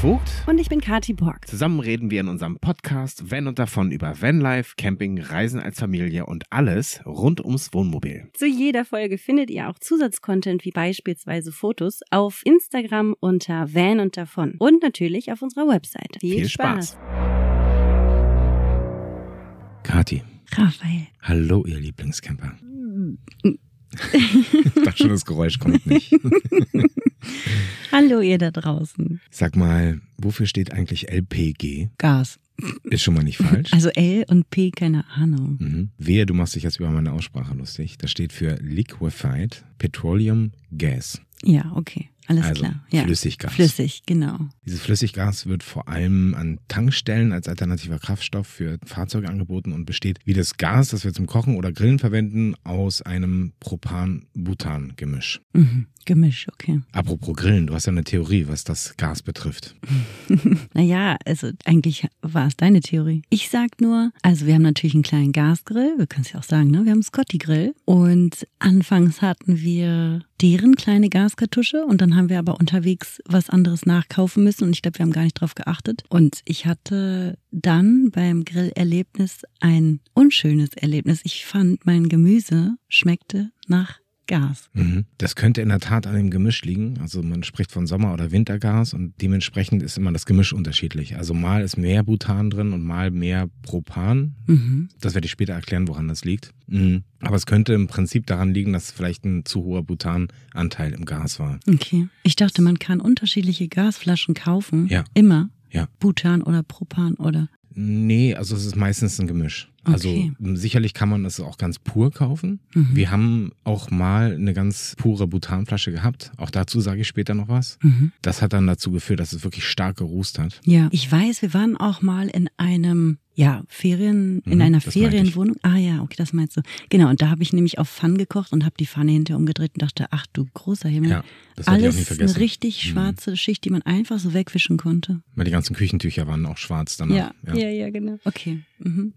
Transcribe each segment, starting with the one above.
Vogt. Und ich bin Kati Borg. Zusammen reden wir in unserem Podcast Van und davon über Vanlife, Camping, Reisen als Familie und alles rund ums Wohnmobil. Zu jeder Folge findet ihr auch Zusatzcontent wie beispielsweise Fotos auf Instagram unter Van und davon und natürlich auf unserer Webseite. Viel, Viel Spaß. Spaß. Kati. Raphael. Hallo, ihr Lieblingscamper. Ich dachte schon, das Geräusch kommt nicht. Hallo ihr da draußen. Sag mal, wofür steht eigentlich LPG? Gas. Ist schon mal nicht falsch. Also L und P, keine Ahnung. Mhm. Wehe, du machst dich jetzt über meine Aussprache lustig. Das steht für Liquefied Petroleum Gas. Ja, okay. Alles also klar. Ja. Flüssiggas. Flüssig, genau. Dieses Flüssiggas wird vor allem an Tankstellen als alternativer Kraftstoff für Fahrzeuge angeboten und besteht wie das Gas, das wir zum Kochen oder Grillen verwenden, aus einem Propan-Butan-Gemisch. Mhm. Gemisch, okay. Apropos Grillen, du hast ja eine Theorie, was das Gas betrifft. naja, also eigentlich war es deine Theorie. Ich sag nur, also wir haben natürlich einen kleinen Gasgrill, wir können es ja auch sagen, ne? Wir haben einen Scotty Grill und anfangs hatten wir deren kleine Gaskartusche und dann haben wir aber unterwegs was anderes nachkaufen müssen und ich glaube, wir haben gar nicht drauf geachtet. Und ich hatte dann beim Grillerlebnis ein unschönes Erlebnis. Ich fand, mein Gemüse schmeckte nach Gas. Mhm. Das könnte in der Tat an dem Gemisch liegen. Also man spricht von Sommer- oder Wintergas und dementsprechend ist immer das Gemisch unterschiedlich. Also mal ist mehr Butan drin und mal mehr Propan. Mhm. Das werde ich später erklären, woran das liegt. Mhm. Aber es könnte im Prinzip daran liegen, dass vielleicht ein zu hoher Butananteil im Gas war. Okay. Ich dachte, man kann unterschiedliche Gasflaschen kaufen. Ja. Immer. Ja. Butan oder Propan oder. Nee, also es ist meistens ein Gemisch. Also okay. sicherlich kann man es auch ganz pur kaufen. Mhm. Wir haben auch mal eine ganz pure Butanflasche gehabt. Auch dazu sage ich später noch was. Mhm. Das hat dann dazu geführt, dass es wirklich stark gerußt hat. Ja, ich weiß, wir waren auch mal in einem ja, Ferien, in Mhm, einer Ferienwohnung. Ah ja, okay, das meinst du. Genau, und da habe ich nämlich auf Pfann gekocht und habe die Pfanne hinterher umgedreht und dachte, ach du großer Himmel. Ja, das werde ich auch nie Alles vergessen. eine richtig Mhm. schwarze Schicht, die man einfach so wegwischen konnte. Weil die ganzen Küchentücher waren auch schwarz danach. Ja, ja, ja, genau. Okay. Mhm.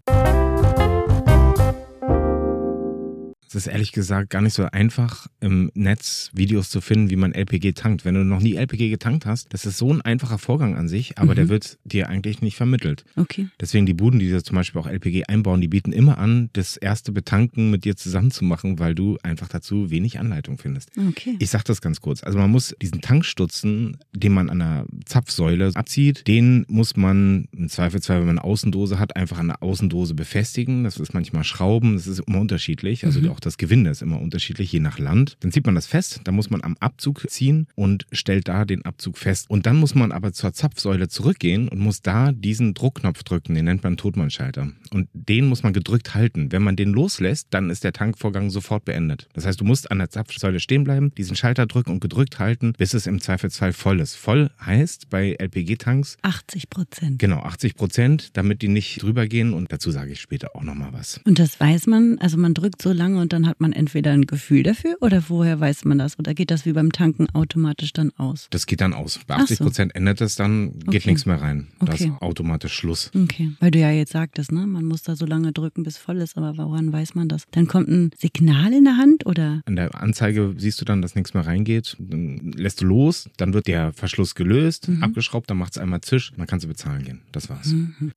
Es ist ehrlich gesagt gar nicht so einfach, im Netz Videos zu finden, wie man LPG tankt. Wenn du noch nie LPG getankt hast, das ist so ein einfacher Vorgang an sich, aber Mhm. der wird dir eigentlich nicht vermittelt. Okay. Deswegen die Buden, die da zum Beispiel auch LPG einbauen, die bieten immer an, das erste Betanken mit dir zusammen zu machen, weil du einfach dazu wenig Anleitung findest. Okay. Ich sag das ganz kurz. Also man muss diesen Tankstutzen, den man an der Zapfsäule abzieht, den muss man im Zweifelsfall, wenn man eine Außendose hat, einfach an der Außendose befestigen. Das ist manchmal Schrauben, das ist immer unterschiedlich. Also Mhm. auch das Gewinde ist immer unterschiedlich, je nach Land. Dann zieht man das fest, dann muss man am Abzug ziehen und stellt da den Abzug fest. Und dann muss man aber zur Zapfsäule zurückgehen und muss da diesen Druckknopf drücken, den nennt man Totmannschalter. Und den muss man gedrückt halten. Wenn man den loslässt, dann ist der Tankvorgang sofort beendet. Das heißt, du musst an der Zapfsäule stehen bleiben, diesen Schalter drücken und gedrückt halten, bis es im Zweifelsfall voll ist. Voll heißt bei LPG-Tanks 80 Prozent. genau 80 Prozent, damit die nicht drüber gehen. Und dazu sage ich später auch nochmal was. Und das weiß man, also man drückt so lange und dann hat man entweder ein Gefühl dafür oder woher weiß man das? Oder geht das wie beim Tanken automatisch dann aus? Das geht dann aus. Bei Ach 80 so. Prozent ändert es dann, geht Okay. nichts mehr rein. Da ist Okay. automatisch Schluss. Okay, weil du ja jetzt sagtest, ne, man muss da so lange drücken, bis voll ist, aber woran weiß man das? Dann kommt ein Signal in der Hand oder? An der Anzeige siehst du dann, dass nichts mehr reingeht. Dann lässt du los, dann wird der Verschluss gelöst, Mhm. abgeschraubt, dann macht es einmal Zisch, dann kannst du bezahlen gehen. Das war's. Mhm.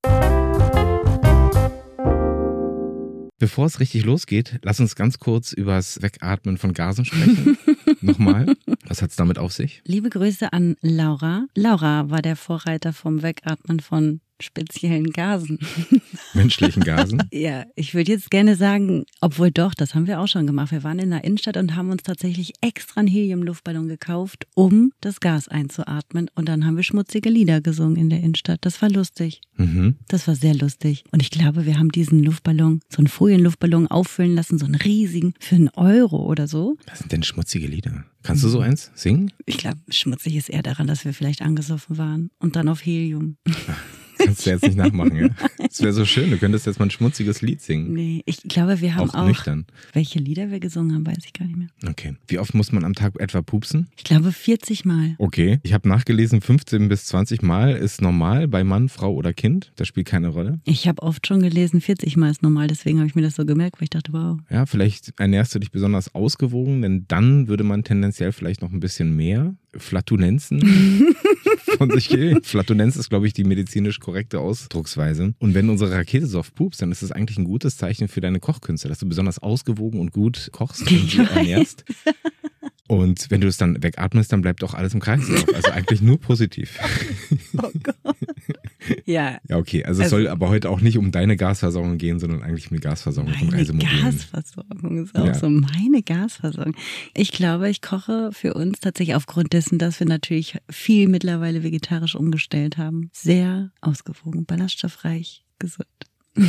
Bevor es richtig losgeht, lass uns ganz kurz übers Wegatmen von Gasen sprechen. Nochmal. Was hat's damit auf sich? Liebe Grüße an Laura. Laura war der Vorreiter vom Wegatmen von speziellen Gasen. Menschlichen Gasen? Ja, ich würde jetzt gerne sagen, obwohl doch, das haben wir auch schon gemacht. Wir waren in der Innenstadt und haben uns tatsächlich extra einen Heliumluftballon gekauft, um das Gas einzuatmen. Und dann haben wir schmutzige Lieder gesungen in der Innenstadt. Das war lustig. Mhm. Das war sehr lustig. Und ich glaube, wir haben diesen Luftballon, so einen Folienluftballon auffüllen lassen, so einen riesigen, für einen Euro oder so. Was sind denn schmutzige Lieder? Kannst du so eins singen? Ich glaube, schmutzig ist eher daran, dass wir vielleicht angesoffen waren. Und dann auf Helium. Kannst du jetzt nicht nachmachen, ja? Das wäre so schön, du könntest jetzt mal ein schmutziges Lied singen. Nee, ich glaube, wir haben Auch auch, nüchtern. welche Lieder wir gesungen haben, weiß ich gar nicht mehr. Okay. Wie oft muss man am Tag etwa pupsen? Ich glaube 40 Mal. Okay. Ich habe nachgelesen, 15 bis 20 Mal ist normal bei Mann, Frau oder Kind. Das spielt keine Rolle. Ich habe oft schon gelesen, 40 Mal ist normal, deswegen habe ich mir das so gemerkt, weil ich dachte, wow. Ja, vielleicht ernährst du dich besonders ausgewogen, denn dann würde man tendenziell vielleicht noch ein bisschen mehr Flatulenzen von sich geben. Flatulenz ist, glaube ich, die medizinisch korrekte Ausdrucksweise. Und wenn unsere Rakete so oft pupst, dann ist das eigentlich ein gutes Zeichen für deine Kochkünste, dass du besonders ausgewogen und gut kochst und ernährst. Und wenn du es dann wegatmest, dann bleibt auch alles im Kreislauf. Also eigentlich nur positiv. Oh Gott. Ja. Ja, okay. Also, es also, soll aber heute auch nicht um deine Gasversorgung gehen, sondern eigentlich um die Gasversorgung von Reisemobilen. Gasversorgung ist auch ja. so meine Gasversorgung. Ich glaube, ich koche für uns tatsächlich aufgrund dessen, dass wir natürlich viel mittlerweile vegetarisch umgestellt haben. Sehr ausgewogen, ballaststoffreich, gesund.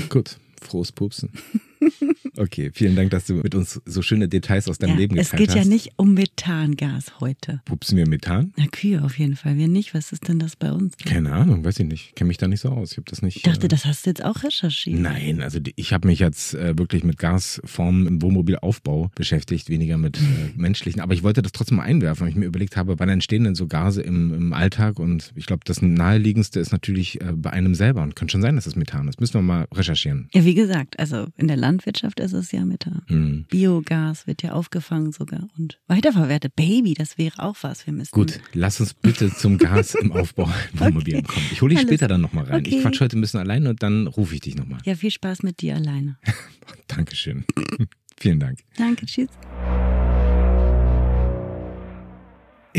Gut. Frohes Pupsen. Okay, vielen Dank, dass du mit uns so schöne Details aus deinem ja, Leben geteilt hast. Es geht hast. ja nicht um Methangas heute. Pupsen wir Methan? Na, Kühe auf jeden Fall. Wir nicht. Was ist denn das bei uns? Keine Ahnung, weiß ich nicht. Ich kenne mich da nicht so aus. Ich habe das nicht. Ich dachte, äh, das hast du jetzt auch recherchiert. Nein, also ich habe mich jetzt äh, wirklich mit Gasformen im Wohnmobilaufbau beschäftigt, weniger mit äh, menschlichen. Aber ich wollte das trotzdem mal einwerfen, weil ich mir überlegt habe, wann entstehen denn so Gase im, im Alltag? Und ich glaube, das naheliegendste ist natürlich äh, bei einem selber. Und könnte schon sein, dass es Methan ist. Müssen wir mal recherchieren. Ja, wie gesagt, also in der Landwirtschaft ist es ja Methan. Mhm. Biogas wird ja aufgefangen sogar und weiterverwertet. Baby, das wäre auch was. Wir müssen. Gut, lass uns bitte zum Gas im Aufbau okay. kommen. Ich hole dich Alles. später dann nochmal rein. Okay. Ich quatsch heute ein bisschen alleine und dann rufe ich dich nochmal. Ja, viel Spaß mit dir alleine. Dankeschön. Vielen Dank. Danke, tschüss.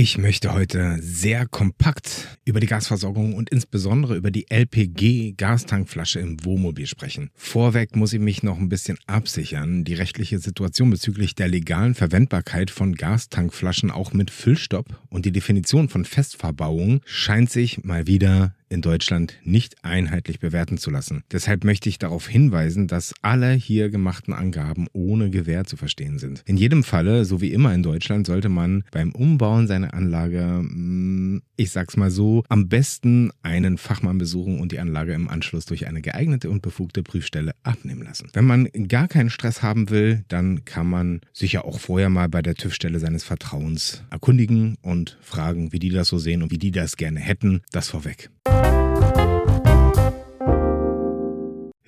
Ich möchte heute sehr kompakt über die Gasversorgung und insbesondere über die LPG-Gastankflasche im Wohnmobil sprechen. Vorweg muss ich mich noch ein bisschen absichern. Die rechtliche Situation bezüglich der legalen Verwendbarkeit von Gastankflaschen auch mit Füllstopp und die Definition von Festverbauung scheint sich mal wieder in Deutschland nicht einheitlich bewerten zu lassen. Deshalb möchte ich darauf hinweisen, dass alle hier gemachten Angaben ohne Gewähr zu verstehen sind. In jedem Falle, so wie immer in Deutschland, sollte man beim Umbauen seiner Anlage, mm, ich sag's mal so, am besten einen Fachmann besuchen und die Anlage im Anschluss durch eine geeignete und befugte Prüfstelle abnehmen lassen. Wenn man gar keinen Stress haben will, dann kann man sich ja auch vorher mal bei der TÜV-Stelle seines Vertrauens erkundigen und fragen, wie die das so sehen und wie die das gerne hätten. Das vorweg.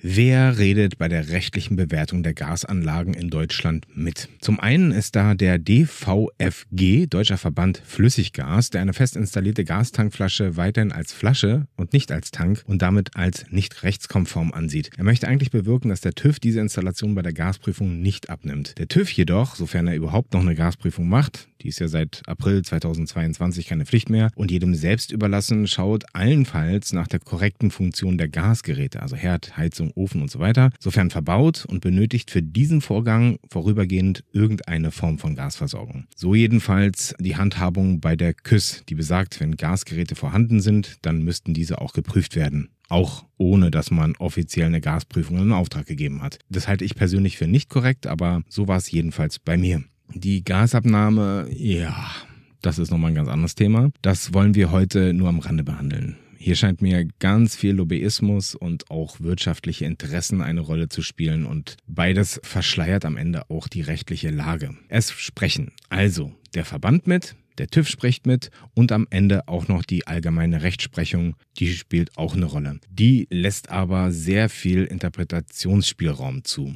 Wer redet bei der rechtlichen Bewertung der Gasanlagen in Deutschland mit? Zum einen ist da der DVFG, Deutscher Verband Flüssiggas, der eine fest installierte Gastankflasche weiterhin als Flasche und nicht als Tank und damit als nicht rechtskonform ansieht. Er möchte eigentlich bewirken, dass der TÜV diese Installation bei der Gasprüfung nicht abnimmt. Der TÜV jedoch, sofern er überhaupt noch eine Gasprüfung macht, die ist ja seit April 2022 keine Pflicht mehr und jedem selbst überlassen, schaut allenfalls nach der korrekten Funktion der Gasgeräte, also Herd, Heizung, Ofen und so weiter, sofern verbaut und benötigt für diesen Vorgang vorübergehend irgendeine Form von Gasversorgung. So jedenfalls die Handhabung bei der KÜS, die besagt, wenn Gasgeräte vorhanden sind, dann müssten diese auch geprüft werden auch ohne dass man offiziell eine Gasprüfung in Auftrag gegeben hat. Das halte ich persönlich für nicht korrekt, aber so war es jedenfalls bei mir. Die Gasabnahme, ja, das ist nochmal ein ganz anderes Thema. Das wollen wir heute nur am Rande behandeln. Hier scheint mir ganz viel Lobbyismus und auch wirtschaftliche Interessen eine Rolle zu spielen und beides verschleiert am Ende auch die rechtliche Lage. Es sprechen also der Verband mit, der TÜV spricht mit und am Ende auch noch die allgemeine Rechtsprechung, die spielt auch eine Rolle. Die lässt aber sehr viel Interpretationsspielraum zu.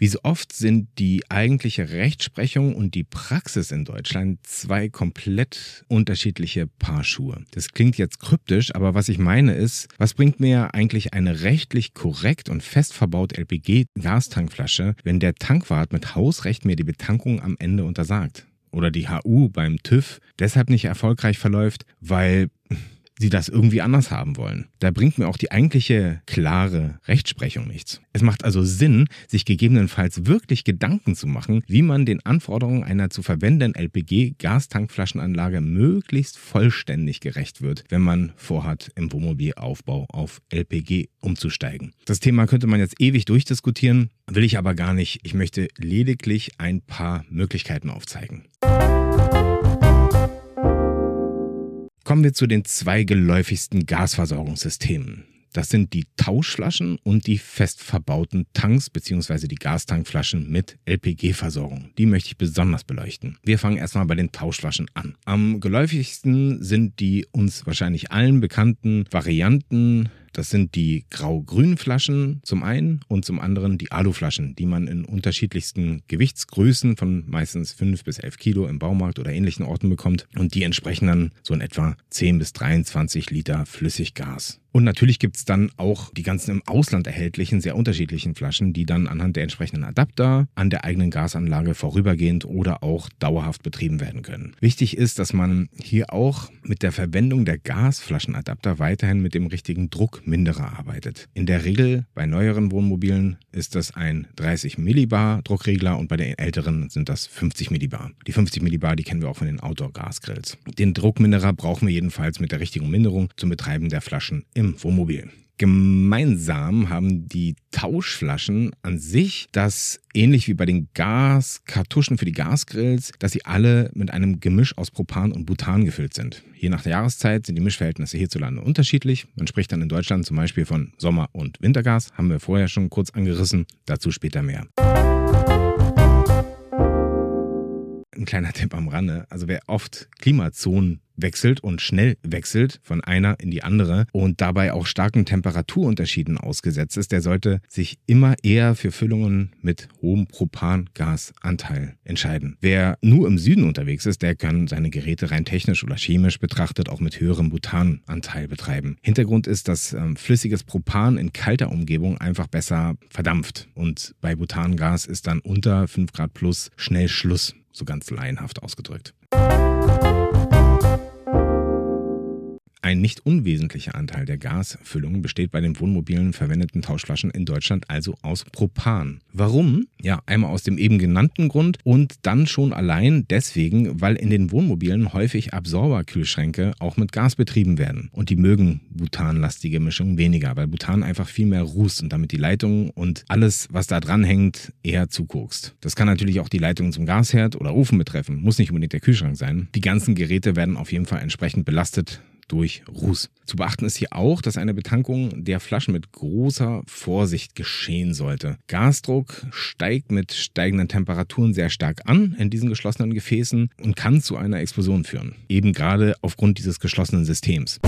Wie so oft sind die eigentliche Rechtsprechung und die Praxis in Deutschland zwei komplett unterschiedliche Paar Schuhe. Das klingt jetzt kryptisch, aber was ich meine ist, was bringt mir eigentlich eine rechtlich korrekt und fest verbaut LPG-Gastankflasche, wenn der Tankwart mit Hausrecht mir die Betankung am Ende untersagt? Oder die HU beim TÜV deshalb nicht erfolgreich verläuft, weil sie das irgendwie anders haben wollen. Da bringt mir auch die eigentliche klare Rechtsprechung nichts. Es macht also Sinn, sich gegebenenfalls wirklich Gedanken zu machen, wie man den Anforderungen einer zu verwendenden LPG-Gastankflaschenanlage möglichst vollständig gerecht wird, wenn man vorhat, im Wohnmobilaufbau auf LPG umzusteigen. Das Thema könnte man jetzt ewig durchdiskutieren, will ich aber gar nicht. Ich möchte lediglich ein paar Möglichkeiten aufzeigen. Kommen wir zu den zwei geläufigsten Gasversorgungssystemen. Das sind die Tauschflaschen und die fest verbauten Tanks bzw. die Gastankflaschen mit LPG-Versorgung. Die möchte ich besonders beleuchten. Wir fangen erstmal bei den Tauschflaschen an. Am geläufigsten sind die uns wahrscheinlich allen bekannten Varianten Das sind die grau-grünen Flaschen zum einen und zum anderen die Aluflaschen, die man in unterschiedlichsten Gewichtsgrößen von meistens 5 bis 11 Kilo im Baumarkt oder ähnlichen Orten bekommt und die entsprechen dann so in etwa 10 bis 23 Liter Flüssiggas. Und natürlich gibt es dann auch die ganzen im Ausland erhältlichen, sehr unterschiedlichen Flaschen, die dann anhand der entsprechenden Adapter an der eigenen Gasanlage vorübergehend oder auch dauerhaft betrieben werden können. Wichtig ist, dass man hier auch mit der Verwendung der Gasflaschenadapter weiterhin mit dem richtigen Druckminderer arbeitet. In der Regel bei neueren Wohnmobilen ist das ein 30 Millibar Druckregler und bei den älteren sind das 50 Millibar. Die 50 Millibar, die kennen wir auch von den Outdoor-Gasgrills. Den Druckminderer brauchen wir jedenfalls mit der richtigen Minderung zum Betreiben der Flaschen im Wohnmobil. Gemeinsam haben die Tauschflaschen an sich das ähnlich wie bei den Gaskartuschen für die Gasgrills, dass sie alle mit einem Gemisch aus Propan und Butan gefüllt sind. Je nach der Jahreszeit sind die Mischverhältnisse hierzulande unterschiedlich. Man spricht dann in Deutschland zum Beispiel von Sommer- und Wintergas, haben wir vorher schon kurz angerissen, dazu später mehr. Ein kleiner Tipp am Rande. Also wer oft Klimazonen wechselt und schnell wechselt von einer in die andere und dabei auch starken Temperaturunterschieden ausgesetzt ist, der sollte sich immer eher für Füllungen mit hohem Propangasanteil entscheiden. Wer nur im Süden unterwegs ist, der kann seine Geräte rein technisch oder chemisch betrachtet auch mit höherem Butananteil betreiben. Hintergrund ist, dass ähm, flüssiges Propan in kalter Umgebung einfach besser verdampft und bei Butangas ist dann unter 5 Grad plus schnell Schluss, so ganz laienhaft ausgedrückt. Ein nicht unwesentlicher Anteil der Gasfüllung besteht bei den Wohnmobilen verwendeten Tauschflaschen in Deutschland also aus Propan. Warum? Ja, einmal aus dem eben genannten Grund und dann schon allein deswegen, weil in den Wohnmobilen häufig Absorberkühlschränke auch mit Gas betrieben werden. Und die mögen butanlastige Mischungen weniger, weil Butan einfach viel mehr rußt und damit die Leitungen und alles, was da dran hängt, eher zukokst. Das kann natürlich auch die Leitungen zum Gasherd oder Ofen betreffen, muss nicht unbedingt der Kühlschrank sein. Die ganzen Geräte werden auf jeden Fall entsprechend belastet durch Ruß. Zu beachten ist hier auch, dass eine Betankung der Flaschen mit großer Vorsicht geschehen sollte. Gasdruck steigt mit steigenden Temperaturen sehr stark an in diesen geschlossenen Gefäßen und kann zu einer Explosion führen. Eben gerade aufgrund dieses geschlossenen Systems.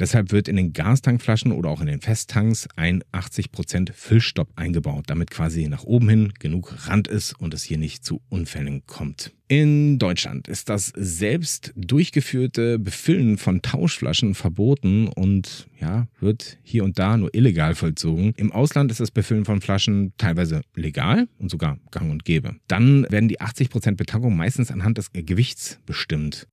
Deshalb wird in den Gastankflaschen oder auch in den Festtanks ein 80% Füllstopp eingebaut, damit quasi nach oben hin genug Rand ist und es hier nicht zu Unfällen kommt. In Deutschland ist das selbst durchgeführte Befüllen von Tauschflaschen verboten und ja, wird hier und da nur illegal vollzogen. Im Ausland ist das Befüllen von Flaschen teilweise legal und sogar gang und gäbe. Dann werden die 80% Betankung meistens anhand des Gewichts bestimmt.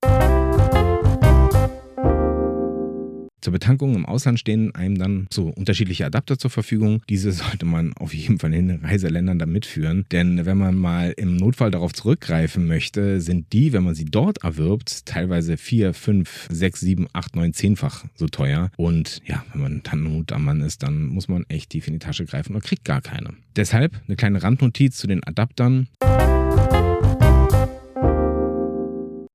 Zur Betankung im Ausland stehen einem dann so unterschiedliche Adapter zur Verfügung. Diese sollte man auf jeden Fall in den Reiseländern dann mitführen. Denn wenn man mal im Notfall darauf zurückgreifen möchte, sind die, wenn man sie dort erwirbt, teilweise vier, fünf, sechs, sieben, acht, neun, zehnfach so teuer. Und ja, wenn man dann Not am Mann ist, dann muss man echt tief in die Tasche greifen oder kriegt gar keine. Deshalb eine kleine Randnotiz zu den Adaptern.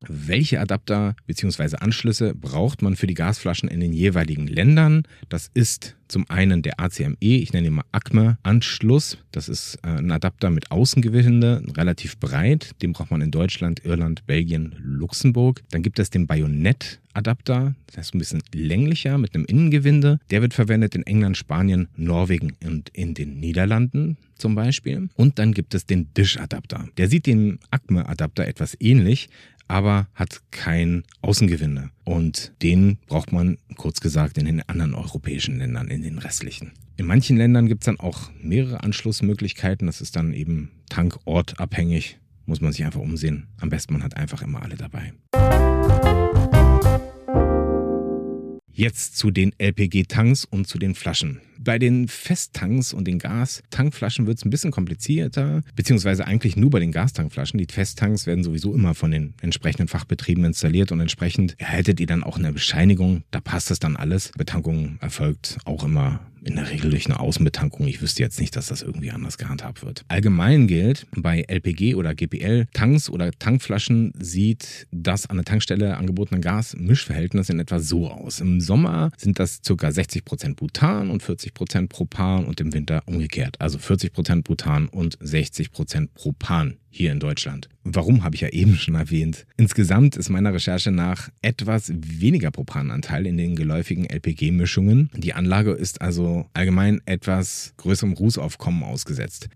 Welche Adapter bzw. Anschlüsse braucht man für die Gasflaschen in den jeweiligen Ländern. Das ist zum einen der ACME, ich nenne ihn mal ACME-Anschluss. Das ist äh, ein Adapter mit Außengewinde, relativ breit. Den braucht man in Deutschland, Irland, Belgien, Luxemburg. Dann gibt es den Bajonett-Adapter, das ist ein bisschen länglicher mit einem Innengewinde. Der wird verwendet in England, Spanien, Norwegen und in den Niederlanden zum Beispiel. Und dann gibt es den Dish-Adapter. Der sieht dem ACME-Adapter etwas ähnlich, aber hat kein Außengewinde. Und den braucht man, kurz gesagt, in den anderen europäischen Ländern, in den restlichen. In manchen Ländern gibt es dann auch mehrere Anschlussmöglichkeiten. Das ist dann eben tankortabhängig. Muss man sich einfach umsehen. Am besten man hat einfach immer alle dabei. Jetzt zu den LPG-Tanks und zu den Flaschen. Bei den Festtanks und den Gastankflaschen wird es ein bisschen komplizierter, beziehungsweise eigentlich nur bei den Gastankflaschen. Die Festtanks werden sowieso immer von den entsprechenden Fachbetrieben installiert und entsprechend erhaltet ihr dann auch eine Bescheinigung. Da passt das dann alles. Betankung erfolgt auch immer in der Regel durch eine Außenbetankung. Ich wüsste jetzt nicht, dass das irgendwie anders gehandhabt wird. Allgemein gilt, bei LPG oder GPL Tanks oder Tankflaschen sieht das an der Tankstelle angebotene Gas-Mischverhältnis in etwa so aus. Im Sommer sind das ca. 60% Butan und 40 60% Propan und im Winter umgekehrt. Also 40% Butan und 60% Propan hier in Deutschland. Warum habe ich ja eben schon erwähnt. Insgesamt ist meiner Recherche nach etwas weniger Propananteil in den geläufigen LPG-Mischungen. Die Anlage ist also allgemein etwas größerem Rußaufkommen ausgesetzt.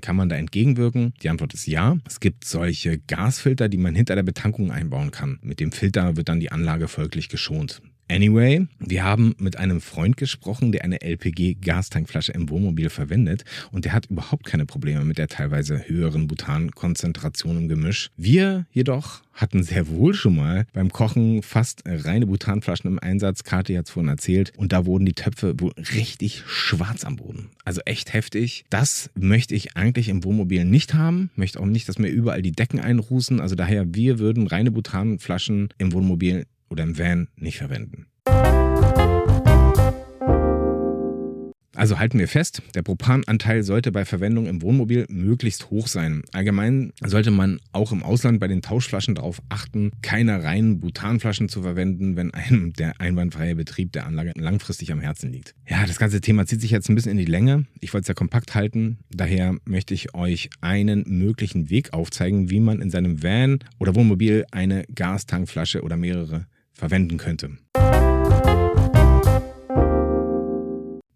Kann man da entgegenwirken? Die Antwort ist ja. Es gibt solche Gasfilter, die man hinter der Betankung einbauen kann. Mit dem Filter wird dann die Anlage folglich geschont. Anyway, wir haben mit einem Freund gesprochen, der eine LPG-Gastankflasche im Wohnmobil verwendet und der hat überhaupt keine Probleme mit der teilweise höheren Butankonzentration im Gemisch. Wir jedoch hatten sehr wohl schon mal beim Kochen fast reine Butanflaschen im Einsatz. Kati hat es vorhin erzählt. Und da wurden die Töpfe wohl richtig schwarz am Boden. Also echt heftig. Das möchte ich eigentlich im Wohnmobil nicht haben. Möchte auch nicht, dass mir überall die Decken einrußen. Also daher, wir würden reine Butanflaschen im Wohnmobil oder im Van nicht verwenden. Also halten wir fest, der Propananteil sollte bei Verwendung im Wohnmobil möglichst hoch sein. Allgemein sollte man auch im Ausland bei den Tauschflaschen darauf achten, keine reinen Butanflaschen zu verwenden, wenn einem der einwandfreie Betrieb der Anlage langfristig am Herzen liegt. Ja, das ganze Thema zieht sich jetzt ein bisschen in die Länge. Ich wollte es ja kompakt halten. Daher möchte ich euch einen möglichen Weg aufzeigen, wie man in seinem Van oder Wohnmobil eine Gastankflasche oder mehrere verwenden könnte.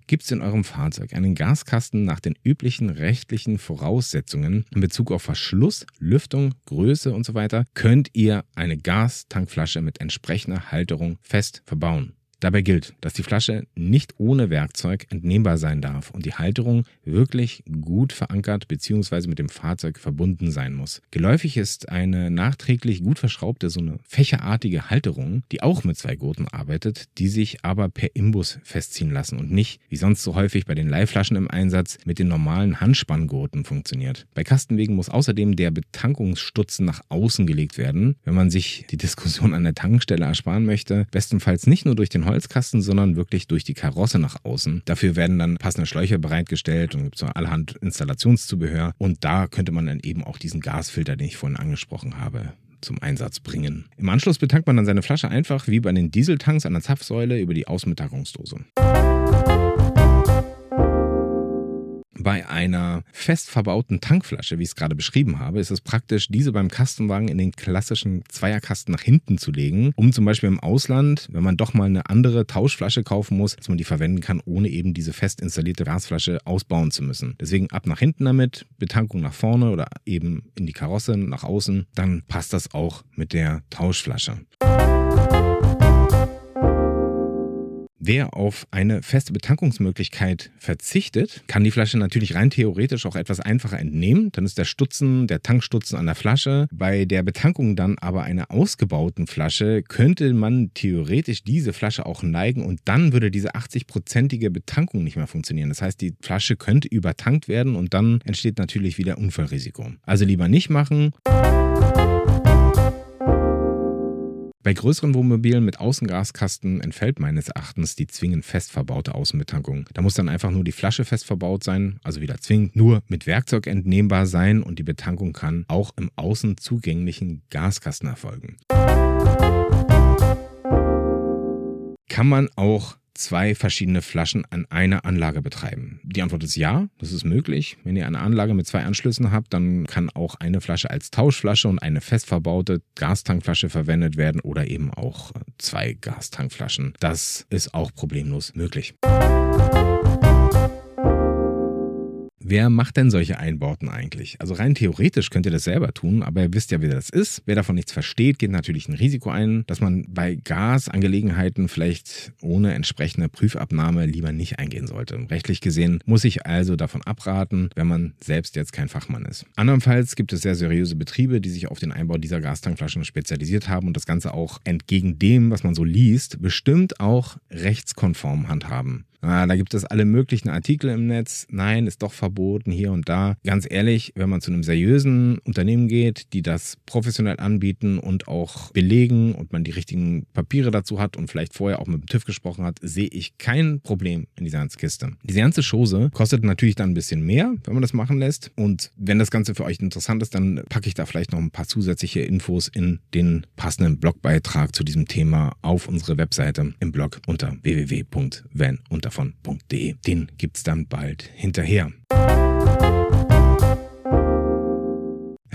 Gibt es in eurem Fahrzeug einen Gaskasten nach den üblichen rechtlichen Voraussetzungen in Bezug auf Verschluss, Lüftung, Größe und so weiter, könnt ihr eine Gastankflasche mit entsprechender Halterung fest verbauen. Dabei gilt, dass die Flasche nicht ohne Werkzeug entnehmbar sein darf und die Halterung wirklich gut verankert bzw. mit dem Fahrzeug verbunden sein muss. Geläufig ist eine nachträglich gut verschraubte, so eine fächerartige Halterung, die auch mit zwei Gurten arbeitet, die sich aber per Imbus festziehen lassen und nicht, wie sonst so häufig bei den Leihflaschen im Einsatz, mit den normalen Handspanngurten funktioniert. Bei Kastenwegen muss außerdem der Betankungsstutzen nach außen gelegt werden, wenn man sich die Diskussion an der Tankstelle ersparen möchte, bestenfalls nicht nur durch den Holzkasten, sondern wirklich durch die Karosse nach außen. Dafür werden dann passende Schläuche bereitgestellt und gibt so allerhand Installationszubehör. Und da könnte man dann eben auch diesen Gasfilter, den ich vorhin angesprochen habe, zum Einsatz bringen. Im Anschluss betankt man dann seine Flasche einfach wie bei den Dieseltanks an der Zapfsäule über die Außenbetankungsdose. Bei einer fest verbauten Tankflasche, wie ich es gerade beschrieben habe, ist es praktisch, diese beim Kastenwagen in den klassischen Zweierkasten nach hinten zu legen, um zum Beispiel im Ausland, wenn man doch mal eine andere Tauschflasche kaufen muss, dass man die verwenden kann, ohne eben diese fest installierte Gasflasche ausbauen zu müssen. Deswegen ab nach hinten damit, Betankung nach vorne oder eben in die Karosse nach außen, dann passt das auch mit der Tauschflasche. Wer auf eine feste Betankungsmöglichkeit verzichtet, kann die Flasche natürlich rein theoretisch auch etwas einfacher entnehmen. Dann ist der Stutzen, der Tankstutzen an der Flasche. Bei der Betankung dann aber einer ausgebauten Flasche könnte man theoretisch diese Flasche auch neigen und dann würde diese 80-prozentige Betankung nicht mehr funktionieren. Das heißt, die Flasche könnte übertankt werden und dann entsteht natürlich wieder Unfallrisiko. Also lieber nicht machen. Bei größeren Wohnmobilen mit Außengaskasten entfällt meines Erachtens die zwingend fest verbaute Außenbetankung. Da muss dann einfach nur die Flasche fest verbaut sein, also wieder zwingend nur mit Werkzeug entnehmbar sein und die Betankung kann auch im außen zugänglichen Gaskasten erfolgen. Kann man auch zwei verschiedene Flaschen an einer Anlage betreiben? Die Antwort ist ja, das ist möglich. Wenn ihr eine Anlage mit zwei Anschlüssen habt, dann kann auch eine Flasche als Tauschflasche und eine fest verbaute Gastankflasche verwendet werden oder eben auch zwei Gastankflaschen. Das ist auch problemlos möglich. Wer macht denn solche Einbauten eigentlich? Also rein theoretisch könnt ihr das selber tun, aber ihr wisst ja, wie das ist. Wer davon nichts versteht, geht natürlich ein Risiko ein, dass man bei Gasangelegenheiten vielleicht ohne entsprechende Prüfabnahme lieber nicht eingehen sollte. Rechtlich gesehen muss ich also davon abraten, wenn man selbst jetzt kein Fachmann ist. Andernfalls gibt es sehr seriöse Betriebe, die sich auf den Einbau dieser Gastankflaschen spezialisiert haben und das Ganze auch entgegen dem, was man so liest, bestimmt auch rechtskonform handhaben. Ah, da gibt es alle möglichen Artikel im Netz. Nein, ist doch verboten hier und da. Ganz ehrlich, wenn man zu einem seriösen Unternehmen geht, die das professionell anbieten und auch belegen und man die richtigen Papiere dazu hat und vielleicht vorher auch mit dem TÜV gesprochen hat, sehe ich kein Problem in dieser Kiste. Diese ganze Chose kostet natürlich dann ein bisschen mehr, wenn man das machen lässt. Und wenn das Ganze für euch interessant ist, dann packe ich da vielleicht noch ein paar zusätzliche Infos in den passenden Blogbeitrag zu diesem Thema auf unsere Webseite im Blog unter www.vanundavon.de. Den gibt es dann bald hinterher.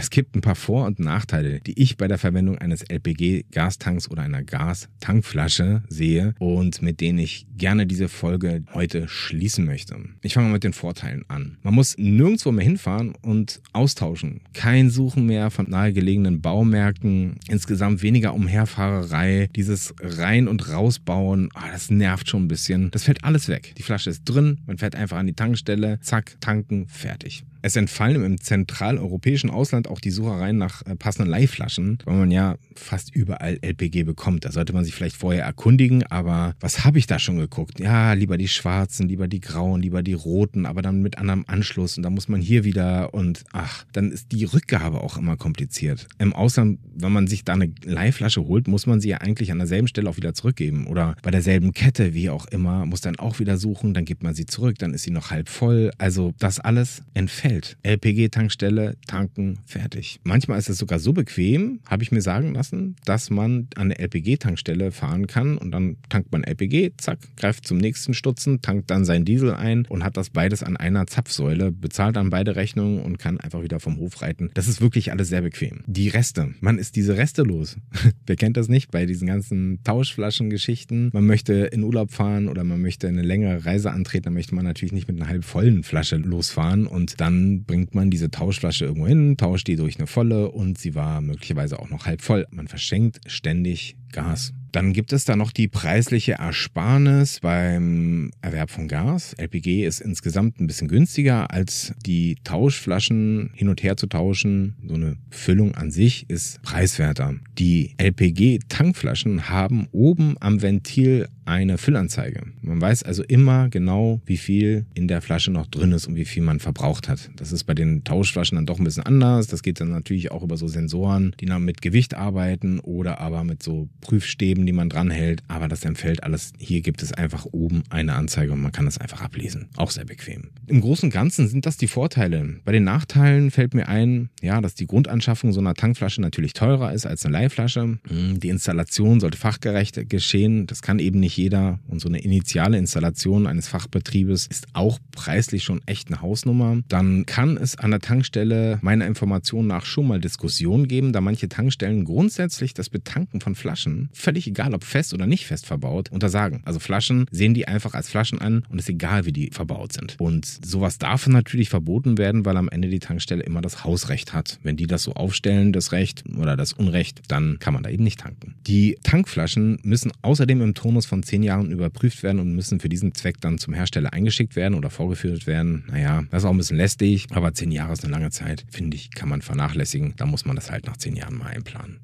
Es gibt ein paar Vor- und Nachteile, die ich bei der Verwendung eines LPG-Gastanks oder einer Gastankflasche sehe und mit denen ich gerne diese Folge heute schließen möchte. Ich fange mit den Vorteilen an. Man muss nirgendwo mehr hinfahren und austauschen. Kein Suchen mehr von nahegelegenen Baumärkten, insgesamt weniger Umherfahrerei, dieses Rein- und Rausbauen, oh, das nervt schon ein bisschen. Das fällt alles weg. Die Flasche ist drin, man fährt einfach an die Tankstelle, zack, tanken, fertig. Es entfallen im zentraleuropäischen Ausland auch die Suchereien nach äh, passenden Leihflaschen, weil man ja fast überall LPG bekommt. Da sollte man sich vielleicht vorher erkundigen, aber was habe ich da schon geguckt? Ja, lieber die schwarzen, lieber die grauen, lieber die roten, aber dann mit anderem Anschluss und da muss man hier wieder und ach, dann ist die Rückgabe auch immer kompliziert. Im Ausland, wenn man sich da eine Leihflasche holt, muss man sie ja eigentlich an derselben Stelle auch wieder zurückgeben oder bei derselben Kette, wie auch immer, muss dann auch wieder suchen, dann gibt man sie zurück, dann ist sie noch halb voll. Also das alles entfällt. LPG-Tankstelle, tanken, fertig. Manchmal ist es sogar so bequem, habe ich mir sagen lassen, dass man an eine LPG-Tankstelle fahren kann und dann tankt man LPG, zack, greift zum nächsten Stutzen, tankt dann sein Diesel ein und hat das beides an einer Zapfsäule, bezahlt dann beide Rechnungen und kann einfach wieder vom Hof reiten. Das ist wirklich alles sehr bequem. Die Reste, man ist diese Reste los. Wer kennt das nicht bei diesen ganzen Tauschflaschen-Geschichten? Man möchte in Urlaub fahren oder man möchte eine längere Reise antreten, dann möchte man natürlich nicht mit einer halb vollen Flasche losfahren und dann bringt man diese Tauschflasche irgendwo hin, tauscht die durch eine volle und sie war möglicherweise auch noch halb voll. Man verschenkt ständig Gas. Dann gibt es da noch die preisliche Ersparnis beim Erwerb von Gas. LPG ist insgesamt ein bisschen günstiger als die Tauschflaschen hin und her zu tauschen. So eine Füllung an sich ist preiswerter. Die LPG-Tankflaschen haben oben am Ventil eine Füllanzeige. Man weiß also immer genau, wie viel in der Flasche noch drin ist und wie viel man verbraucht hat. Das ist bei den Tauschflaschen dann doch ein bisschen anders. Das geht dann natürlich auch über so Sensoren, die dann mit Gewicht arbeiten oder aber mit so Prüfstäben, die man dranhält. Aber das entfällt alles. Hier gibt es einfach oben eine Anzeige und man kann das einfach ablesen. Auch sehr bequem. Im Großen und Ganzen sind das die Vorteile. Bei den Nachteilen fällt mir ein, ja, dass die Grundanschaffung so einer Tankflasche natürlich teurer ist als eine Leihflasche. Hm, die Installation sollte fachgerecht geschehen. Das kann eben nicht jeder. Und so eine initiale Installation eines Fachbetriebes ist auch preislich schon echt eine Hausnummer. Dann kann es an der Tankstelle meiner Information nach schon mal Diskussionen geben, da manche Tankstellen grundsätzlich das Betanken von Flaschen, völlig egal ob fest oder nicht fest verbaut, untersagen. Also Flaschen sehen die einfach als Flaschen an und es ist egal, wie die verbaut sind. Und sowas darf natürlich verboten werden, weil am Ende die Tankstelle immer das Hausrecht hat. Wenn die das so aufstellen, das Recht oder das Unrecht, dann kann man da eben nicht tanken. Die Tankflaschen müssen außerdem im Tonus von zehn Jahren überprüft werden und müssen für diesen Zweck dann zum Hersteller eingeschickt werden oder vorgeführt werden. Naja, das ist auch ein bisschen lästig, aber zehn Jahre ist eine lange Zeit. Finde ich, kann man vernachlässigen. Da muss man das halt nach zehn Jahren mal einplanen.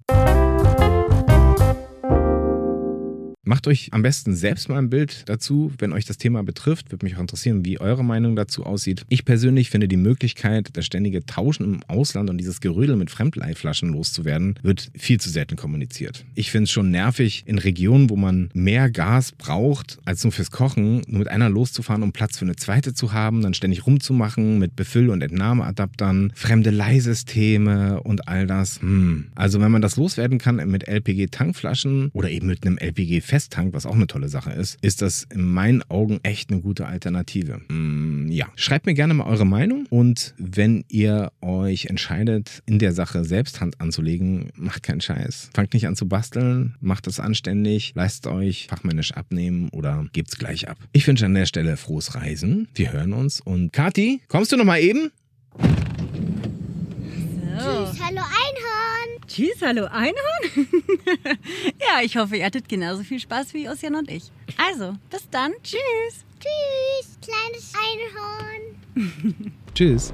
Macht euch am besten selbst mal ein Bild dazu, wenn euch das Thema betrifft. Würde mich auch interessieren, wie eure Meinung dazu aussieht. Ich persönlich finde die Möglichkeit, das ständige Tauschen im Ausland und dieses Gerödel mit Fremdleihflaschen loszuwerden, wird viel zu selten kommuniziert. Ich finde es schon nervig, in Regionen, wo man mehr Gas braucht als nur fürs Kochen, nur mit einer loszufahren, um Platz für eine zweite zu haben, dann ständig rumzumachen mit Befüll- und Entnahmeadaptern, fremde Leihsysteme und all das. Hm. Also wenn man das loswerden kann mit LPG-Tankflaschen oder eben mit einem LPG-Fest Festtank, was auch eine tolle Sache ist, ist das in meinen Augen echt eine gute Alternative. Mm, ja, schreibt mir gerne mal eure Meinung und wenn ihr euch entscheidet, in der Sache selbst Hand anzulegen, macht keinen Scheiß. Fangt nicht an zu basteln, macht es anständig, leistet euch fachmännisch abnehmen oder gebt's gleich ab. Ich wünsche an der Stelle frohes Reisen. Wir hören uns und Kati, kommst du noch mal eben? Tschüss, hallo. Tschüss, hallo Einhorn. ja, ich hoffe, ihr hattet genauso viel Spaß wie Ossian und ich. Also, bis dann. Tschüss. Tschüss, kleines Einhorn. Tschüss.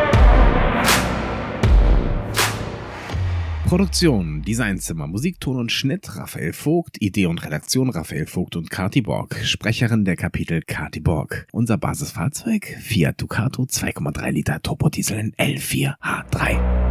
Produktion, Designzimmer, Musikton und Schnitt Raphael Vogt, Idee und Redaktion Raphael Vogt und Kati Borg, Sprecherin der Kapitel Kati Borg. Unser Basisfahrzeug Fiat Ducato 2,3 Liter Turbodiesel in L4H3.